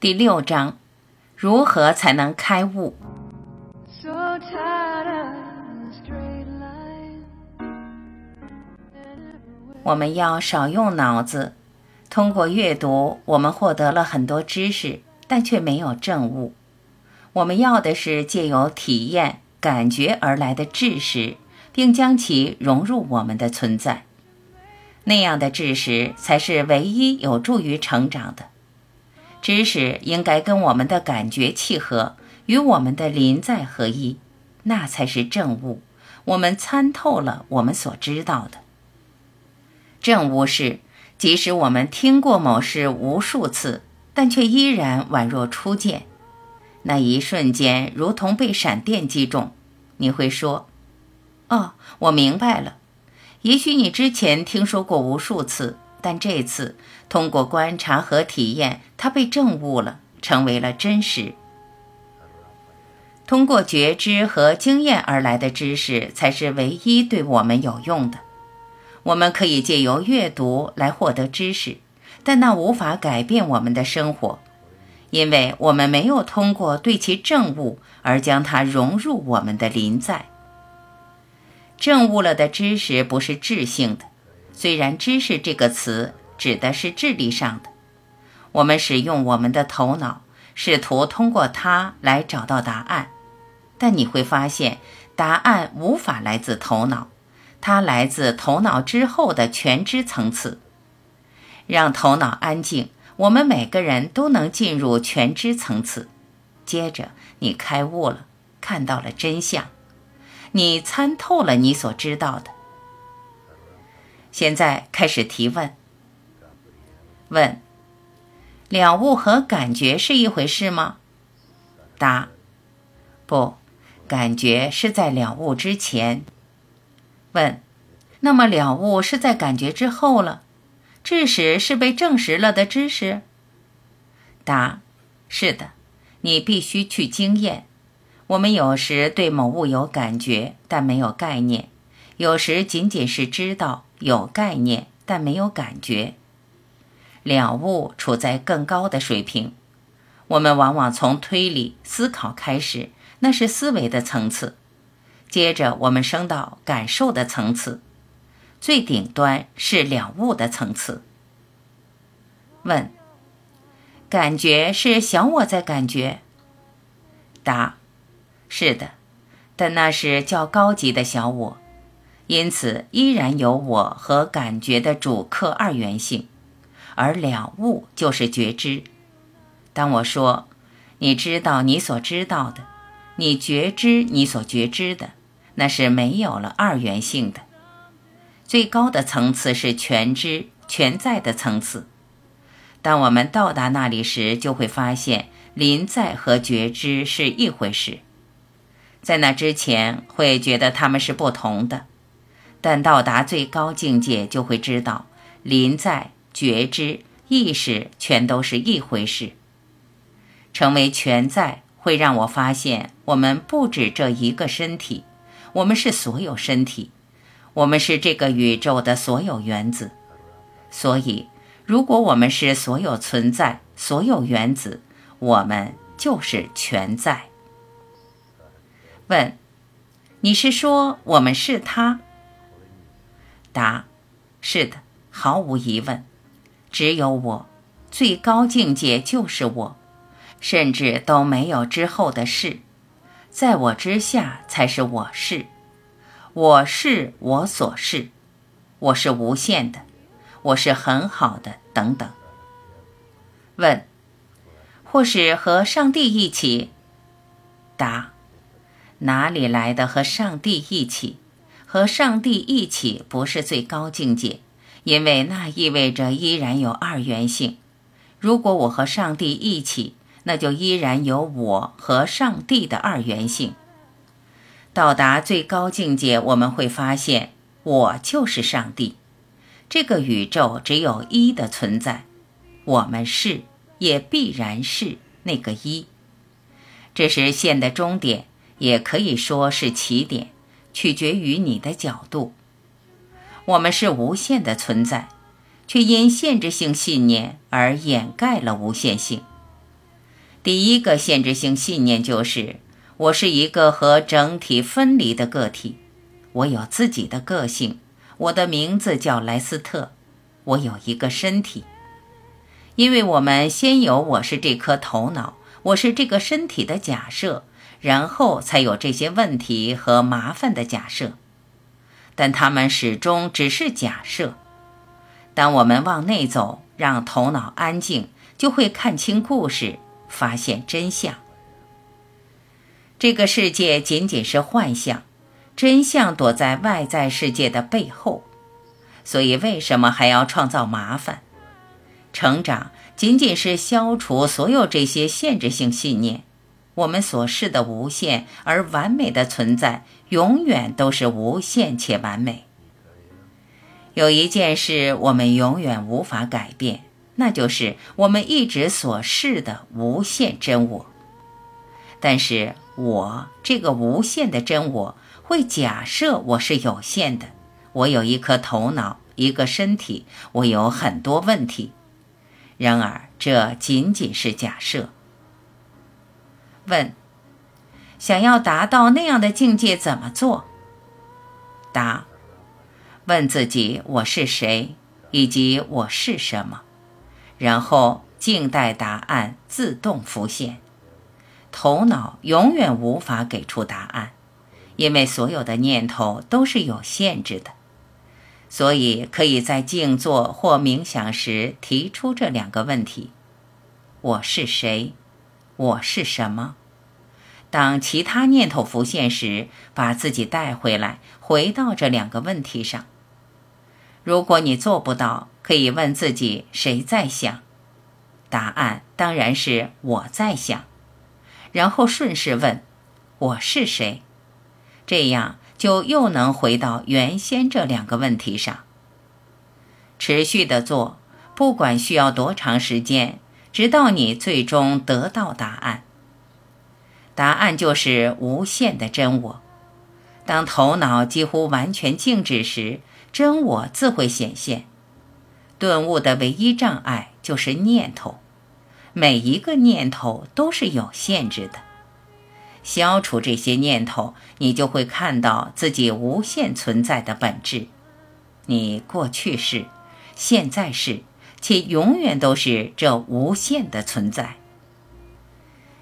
第六章：如何才能开悟？我们要少用脑子。通过阅读，我们获得了很多知识，但却没有证悟。我们要的是借由体验、感觉而来的知识，并将其融入我们的存在。那样的知识才是唯一有助于成长的。知识应该跟我们的感觉契合，与我们的临在合一，那才是正悟。我们参透了我们所知道的。正悟是，即使我们听过某事无数次，但却依然宛若初见。那一瞬间，如同被闪电击中，你会说：“哦，我明白了。”也许你之前听说过无数次，但这次通过观察和体验，他被证悟了，成为了真实。通过觉知和经验而来的知识，才是唯一对我们有用的。我们可以借由阅读来获得知识，但那无法改变我们的生活，因为我们没有通过对其证悟而将它融入我们的临在。证悟了的知识不是智性的，虽然“知识”这个词指的是智力上的。我们使用我们的头脑，试图通过它来找到答案，但你会发现，答案无法来自头脑，它来自头脑之后的全知层次。让头脑安静，我们每个人都能进入全知层次。接着，你开悟了，看到了真相。你参透了你所知道的。现在开始提问。问：了悟和感觉是一回事吗？答：不，感觉是在了悟之前。问：那么了悟是在感觉之后了？知识是被证实了的知识？答：是的，你必须去经验。我们有时对某物有感觉，但没有概念；有时仅仅是知道有概念，但没有感觉。了悟处在更高的水平。我们往往从推理思考开始，那是思维的层次；接着我们升到感受的层次，最顶端是了悟的层次。问：感觉是小我在感觉？答。是的，但那是较高级的小我，因此依然有我和感觉的主客二元性，而了悟就是觉知。当我说你知道你所知道的，你觉知你所觉知的，那是没有了二元性的。最高的层次是全知全在的层次。当我们到达那里时，就会发现临在和觉知是一回事。在那之前会觉得他们是不同的，但到达最高境界就会知道，临在、觉知、意识全都是一回事。成为全在会让我发现，我们不止这一个身体，我们是所有身体，我们是这个宇宙的所有原子。所以，如果我们是所有存在、所有原子，我们就是全在。问：你是说我们是他？答：是的，毫无疑问，只有我，最高境界就是我，甚至都没有之后的事，在我之下才是我是，我是我所是，我是无限的，我是很好的，等等。问：或是和上帝一起？答。哪里来的和上帝一起？和上帝一起不是最高境界，因为那意味着依然有二元性。如果我和上帝一起，那就依然有我和上帝的二元性。到达最高境界，我们会发现我就是上帝。这个宇宙只有一的存在，我们是，也必然是那个一。这是线的终点。也可以说是起点，取决于你的角度。我们是无限的存在，却因限制性信念而掩盖了无限性。第一个限制性信念就是我是一个和整体分离的个体，我有自己的个性，我的名字叫莱斯特，我有一个身体。因为我们先有我是这颗头脑，我是这个身体的假设，然后才有这些问题和麻烦的假设，但他们始终只是假设。当我们往内走，让头脑安静，就会看清故事，发现真相。这个世界仅仅是幻象，真相躲在外在世界的背后。所以，为什么还要创造麻烦？成长仅仅是消除所有这些限制性信念。我们所示的无限而完美的存在，永远都是无限且完美。有一件事我们永远无法改变，那就是我们一直所示的无限真我。但是，我这个无限的真我会假设我是有限的，我有一颗头脑，一个身体，我有很多问题。然而，这仅仅是假设。问：想要达到那样的境界，怎么做？答：问自己我是谁，以及我是什么，然后静待答案自动浮现。头脑永远无法给出答案，因为所有的念头都是有限制的。所以，可以在静坐或冥想时提出这两个问题：我是谁？我是什么？当其他念头浮现时，把自己带回来，回到这两个问题上。如果你做不到，可以问自己：谁在想？答案当然是我在想。然后顺势问：我是谁？这样。就又能回到原先这两个问题上，持续的做，不管需要多长时间，直到你最终得到答案。答案就是无限的真我。当头脑几乎完全静止时，真我自会显现。顿悟的唯一障碍就是念头，每一个念头都是有限制的。消除这些念头，你就会看到自己无限存在的本质。你过去是，现在是，且永远都是这无限的存在。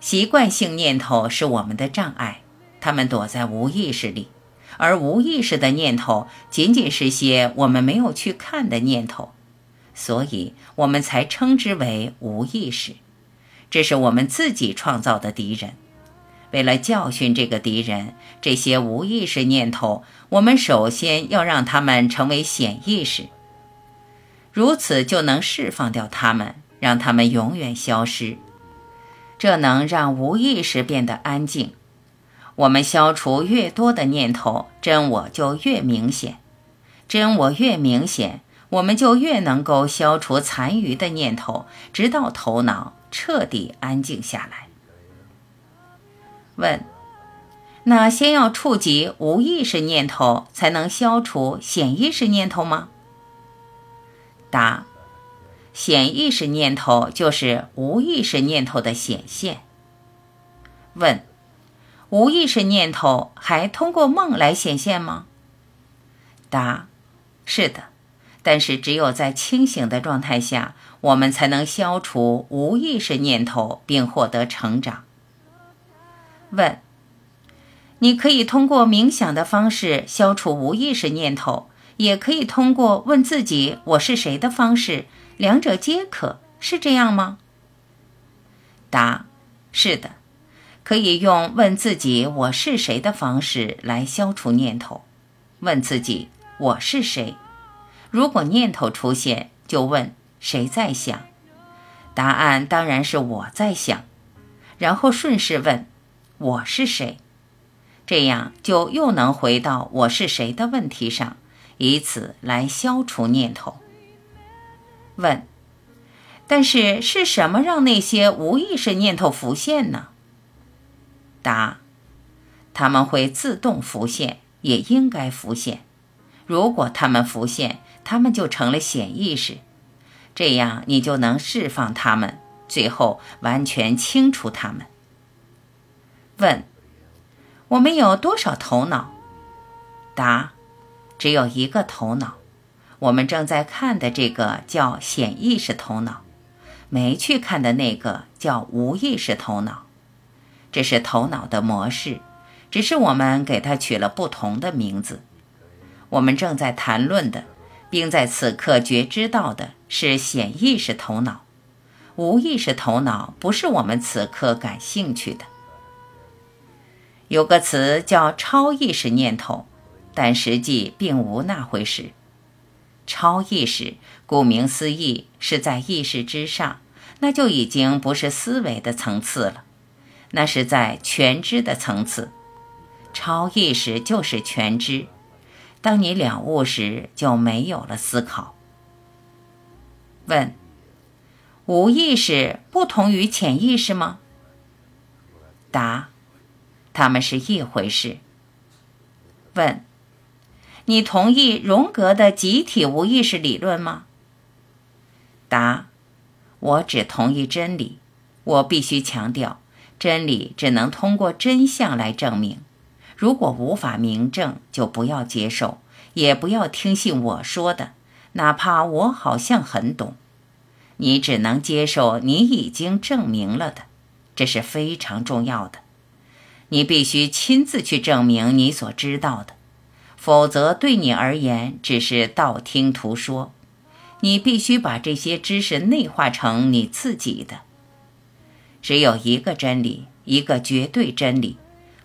习惯性念头是我们的障碍，它们躲在无意识里，而无意识的念头仅仅是些我们没有去看的念头，所以我们才称之为无意识。这是我们自己创造的敌人。为了教训这个敌人，这些无意识念头，我们首先要让他们成为显意识，如此就能释放掉他们，让他们永远消失。这能让无意识变得安静。我们消除越多的念头，真我就越明显。真我越明显，我们就越能够消除残余的念头，直到头脑彻底安静下来。问：那先要触及无意识念头，才能消除显意识念头吗？答：显意识念头就是无意识念头的显现。问：无意识念头还通过梦来显现吗？答：是的，但是只有在清醒的状态下，我们才能消除无意识念头，并获得成长。问：你可以通过冥想的方式消除无意识念头，也可以通过问自己“我是谁”的方式，两者皆可，是这样吗？答：是的，可以用问自己“我是谁”的方式来消除念头。问自己“我是谁”，如果念头出现，就问谁在想，答案当然是我在想，然后顺势问。我是谁？这样就又能回到我是谁的问题上，以此来消除念头。问：但是是什么让那些无意识念头浮现呢？答：他们会自动浮现，也应该浮现。如果他们浮现，他们就成了显意识，这样你就能释放他们，最后完全清除它们。问：我们有多少头脑？答：只有一个头脑。我们正在看的这个叫显意识头脑，没去看的那个叫无意识头脑。这是头脑的模式，只是我们给它取了不同的名字。我们正在谈论的，并在此刻觉知到的是显意识头脑，无意识头脑不是我们此刻感兴趣的。有个词叫超意识念头，但实际并无那回事。超意识，顾名思义，是在意识之上，那就已经不是思维的层次了，那是在全知的层次。超意识就是全知。当你了悟时，就没有了思考。问：无意识不同于潜意识吗？答：他们是一回事。问。你同意荣格的集体无意识理论吗？答：我只同意真理。我必须强调，真理只能通过真相来证明。如果无法明证，就不要接受，也不要听信我说的，哪怕我好像很懂。你只能接受你已经证明了的，这是非常重要的。你必须亲自去证明你所知道的。否则，对你而言只是道听途说。你必须把这些知识内化成你自己的。只有一个真理，一个绝对真理。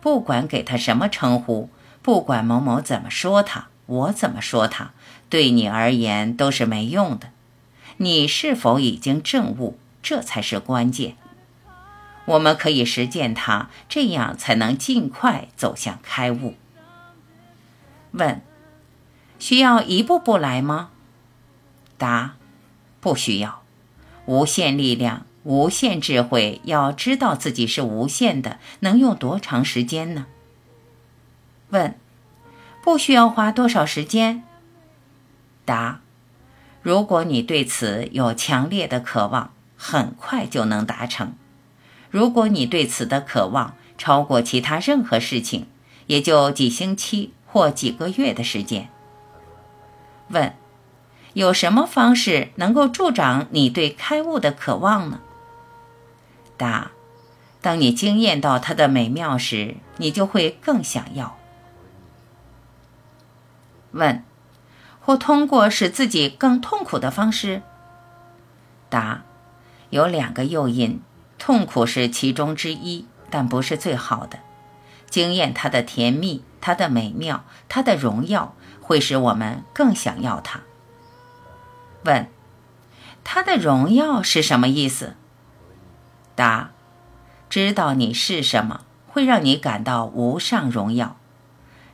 不管给他什么称呼，不管某某怎么说他，我怎么说他，对你而言都是没用的。你是否已经证悟，这才是关键。我们可以实践它，这样才能尽快走向开悟。问：需要一步步来吗？答：不需要。无限力量、无限智慧，要知道自己是无限的，能用多长时间呢？问：不需要花多少时间？答：如果你对此有强烈的渴望，很快就能达成；如果你对此的渴望超过其他任何事情，也就几星期。或几个月的时间。问：有什么方式能够助长你对开悟的渴望呢？答：当你惊艳到它的美妙时，你就会更想要。问：或通过使自己更痛苦的方式？答：有两个诱因，痛苦是其中之一，但不是最好的。惊艳它的甜蜜。它的美妙，它的荣耀，会使我们更想要它。问：它的荣耀是什么意思？答：知道你是什么，会让你感到无上荣耀。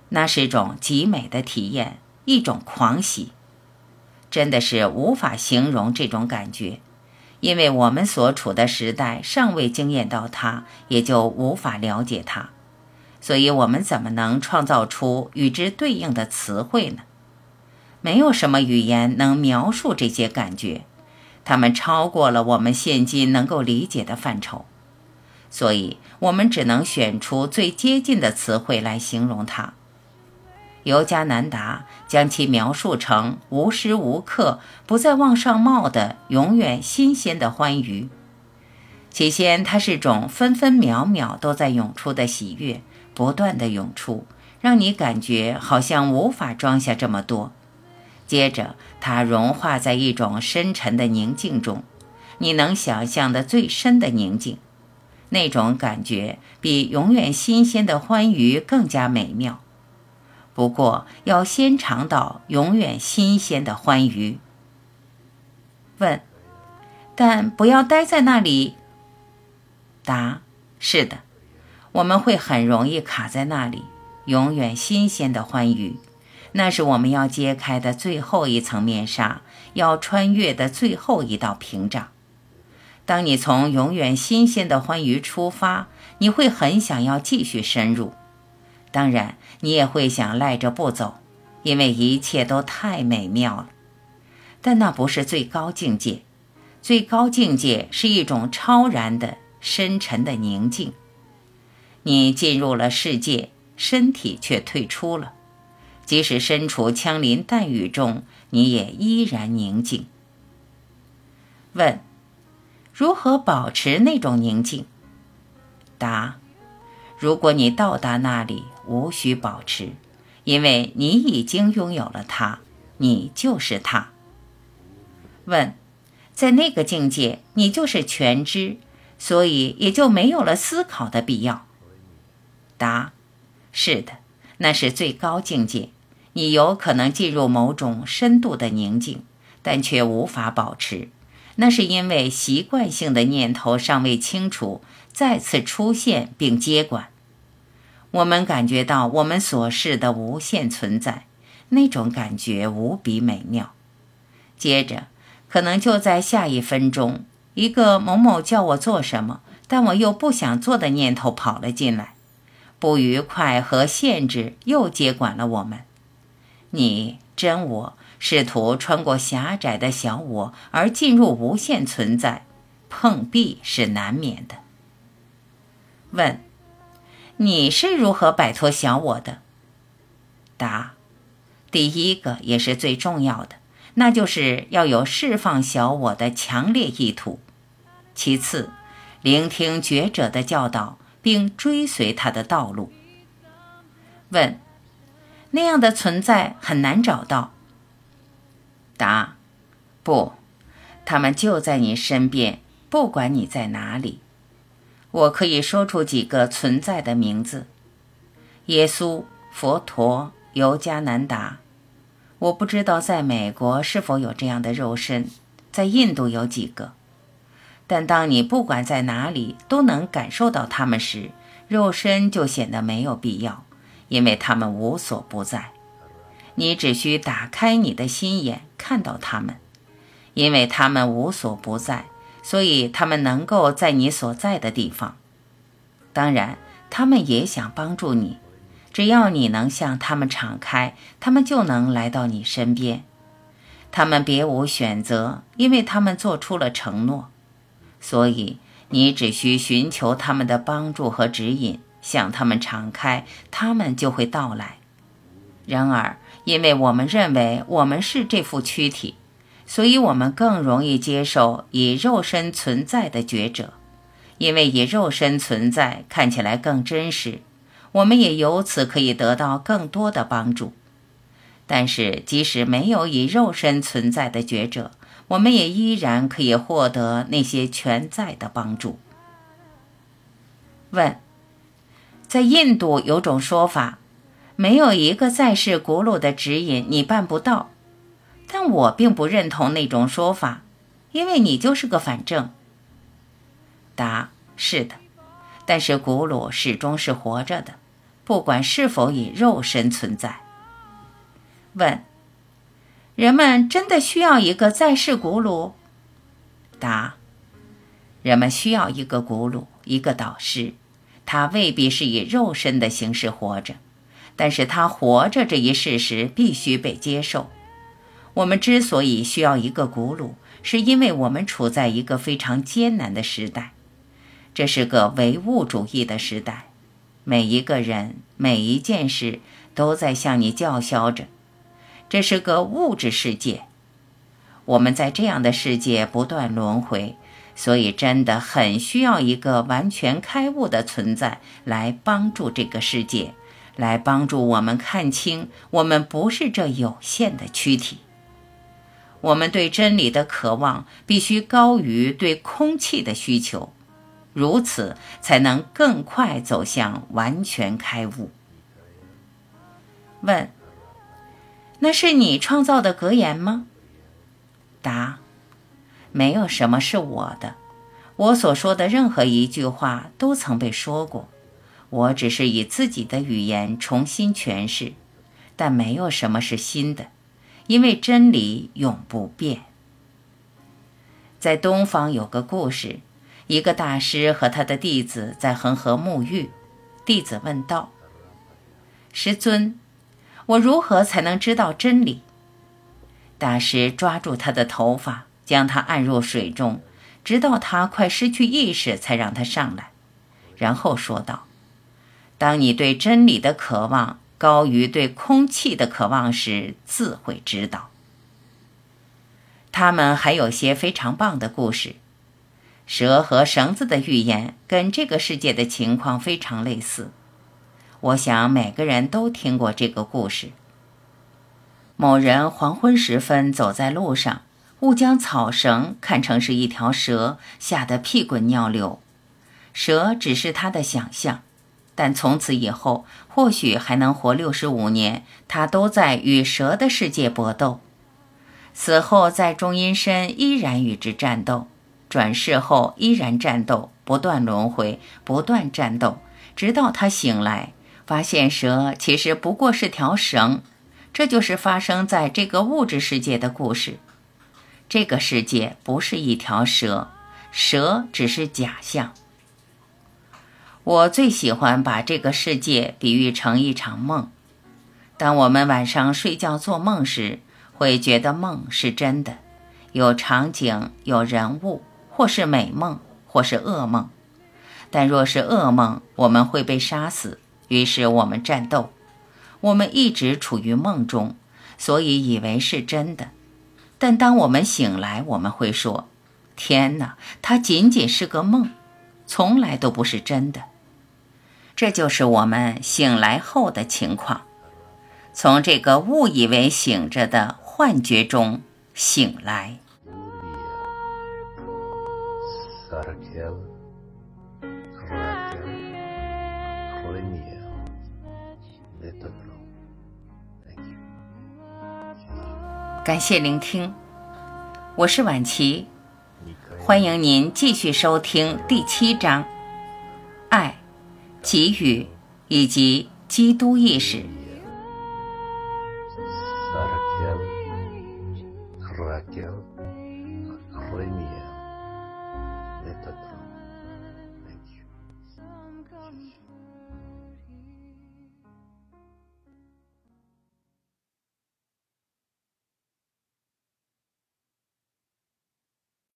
那是种极美的体验，一种狂喜，真的是无法形容这种感觉，因为我们所处的时代尚未经验到它，也就无法了解它。所以，我们怎么能创造出与之对应的词汇呢？没有什么语言能描述这些感觉，它们超过了我们现今能够理解的范畴。所以，我们只能选出最接近的词汇来形容它。尤加南达将其描述成无时无刻不在往上冒的、永远新鲜的欢愉。起先，它是种分分秒秒都在涌出的喜悦。不断的涌出，让你感觉好像无法装下这么多。接着，它融化在一种深沉的宁静中，你能想象的最深的宁静。那种感觉比永远新鲜的欢愉更加美妙。不过，要先尝到永远新鲜的欢愉。问：但不要待在那里。答：是的。我们会很容易卡在那里，永远新鲜的欢愉，那是我们要揭开的最后一层面纱，要穿越的最后一道屏障。当你从永远新鲜的欢愉出发，你会很想要继续深入，当然，你也会想赖着不走，因为一切都太美妙了。但那不是最高境界，最高境界是一种超然的、深沉的宁静。你进入了世界，身体却退出了。即使身处枪林弹雨中，你也依然宁静。问：如何保持那种宁静？答：如果你到达那里，无需保持，因为你已经拥有了它，你就是它。问：在那个境界，你就是全知，所以也就没有了思考的必要。答：是的，那是最高境界。你有可能进入某种深度的宁静，但却无法保持。那是因为习惯性的念头尚未清除，再次出现并接管。我们感觉到我们所示的无限存在，那种感觉无比美妙。接着，可能就在下一分钟，一个某某叫我做什么，但我又不想做的念头跑了进来。不愉快和限制又接管了我们。你真我试图穿过狭窄的小我而进入无限存在，碰壁是难免的。问：你是如何摆脱小我的？答：第一个也是最重要的，那就是要有释放小我的强烈意图。其次，聆听觉者的教导，并追随他的道路。问。那样的存在很难找到。答：不，他们就在你身边，不管你在哪里。我可以说出几个存在的名字：耶稣、佛陀、尤加南达。我不知道在美国是否有这样的肉身，在印度有几个。但当你不管在哪里都能感受到他们时，肉身就显得没有必要。因为他们无所不在，你只需打开你的心眼，看到他们。因为他们无所不在，所以他们能够在你所在的地方。当然，他们也想帮助你，只要你能向他们敞开，他们就能来到你身边。他们别无选择，因为他们做出了承诺，所以你只需寻求他们的帮助和指引。向他们敞开，他们就会到来。然而，因为我们认为我们是这副躯体，所以我们更容易接受以肉身存在的觉者，因为以肉身存在看起来更真实，我们也由此可以得到更多的帮助。但是，即使没有以肉身存在的觉者，我们也依然可以获得那些全在的帮助。问。在印度有种说法，没有一个在世古鲁的指引，你办不到。但我并不认同那种说法，因为你就是个反正。答：是的，但是古鲁始终是活着的，不管是否以肉身存在。问：人们真的需要一个在世古鲁？答：人们需要一个古鲁，一个导师。他未必是以肉身的形式活着，但是他活着这一事实必须被接受。我们之所以需要一个古鲁，是因为我们处在一个非常艰难的时代，这是个唯物主义的时代。每一个人、每一件事都在向你叫嚣着，这是个物质世界。我们在这样的世界不断轮回。所以，真的很需要一个完全开悟的存在来帮助这个世界，来帮助我们看清我们不是这有限的躯体。我们对真理的渴望必须高于对空气的需求，如此才能更快走向完全开悟。问：那是你创造的格言吗？答。没有什么是我的，我所说的任何一句话都曾被说过，我只是以自己的语言重新诠释，但没有什么是新的，因为真理永不变。在东方有个故事，一个大师和他的弟子在恒河沐浴，弟子问道：“师尊，我如何才能知道真理？”大师抓住他的头发。将他按入水中，直到他快失去意识，才让他上来。然后说道：“当你对真理的渴望高于对空气的渴望时，自会知道。”他们还有些非常棒的故事。蛇和绳子的寓言跟这个世界的情况非常类似。我想每个人都听过这个故事。某人黄昏时分走在路上，误将草绳看成是一条蛇，吓得屁滚尿流。蛇只是他的想象，但从此以后，或许还能活六十五年，他都在与蛇的世界搏斗。死后在中阴身依然与之战斗，转世后依然战斗，不断轮回，不断战斗，直到他醒来，发现蛇其实不过是条绳。这就是发生在这个物质世界的故事。这个世界不是一条蛇，蛇只是假象。我最喜欢把这个世界比喻成一场梦。当我们晚上睡觉做梦时，会觉得梦是真的，有场景，有人物，或是美梦，或是噩梦。但若是噩梦，我们会被杀死，于是我们战斗。我们一直处于梦中，所以以为是真的。但当我们醒来，我们会说：“天哪，它仅仅是个梦，从来都不是真的。”这就是我们醒来后的情况，从这个误以为醒着的幻觉中醒来。感谢聆听，我是晚琪，欢迎您继续收听第七章，爱、给予以及基督意识。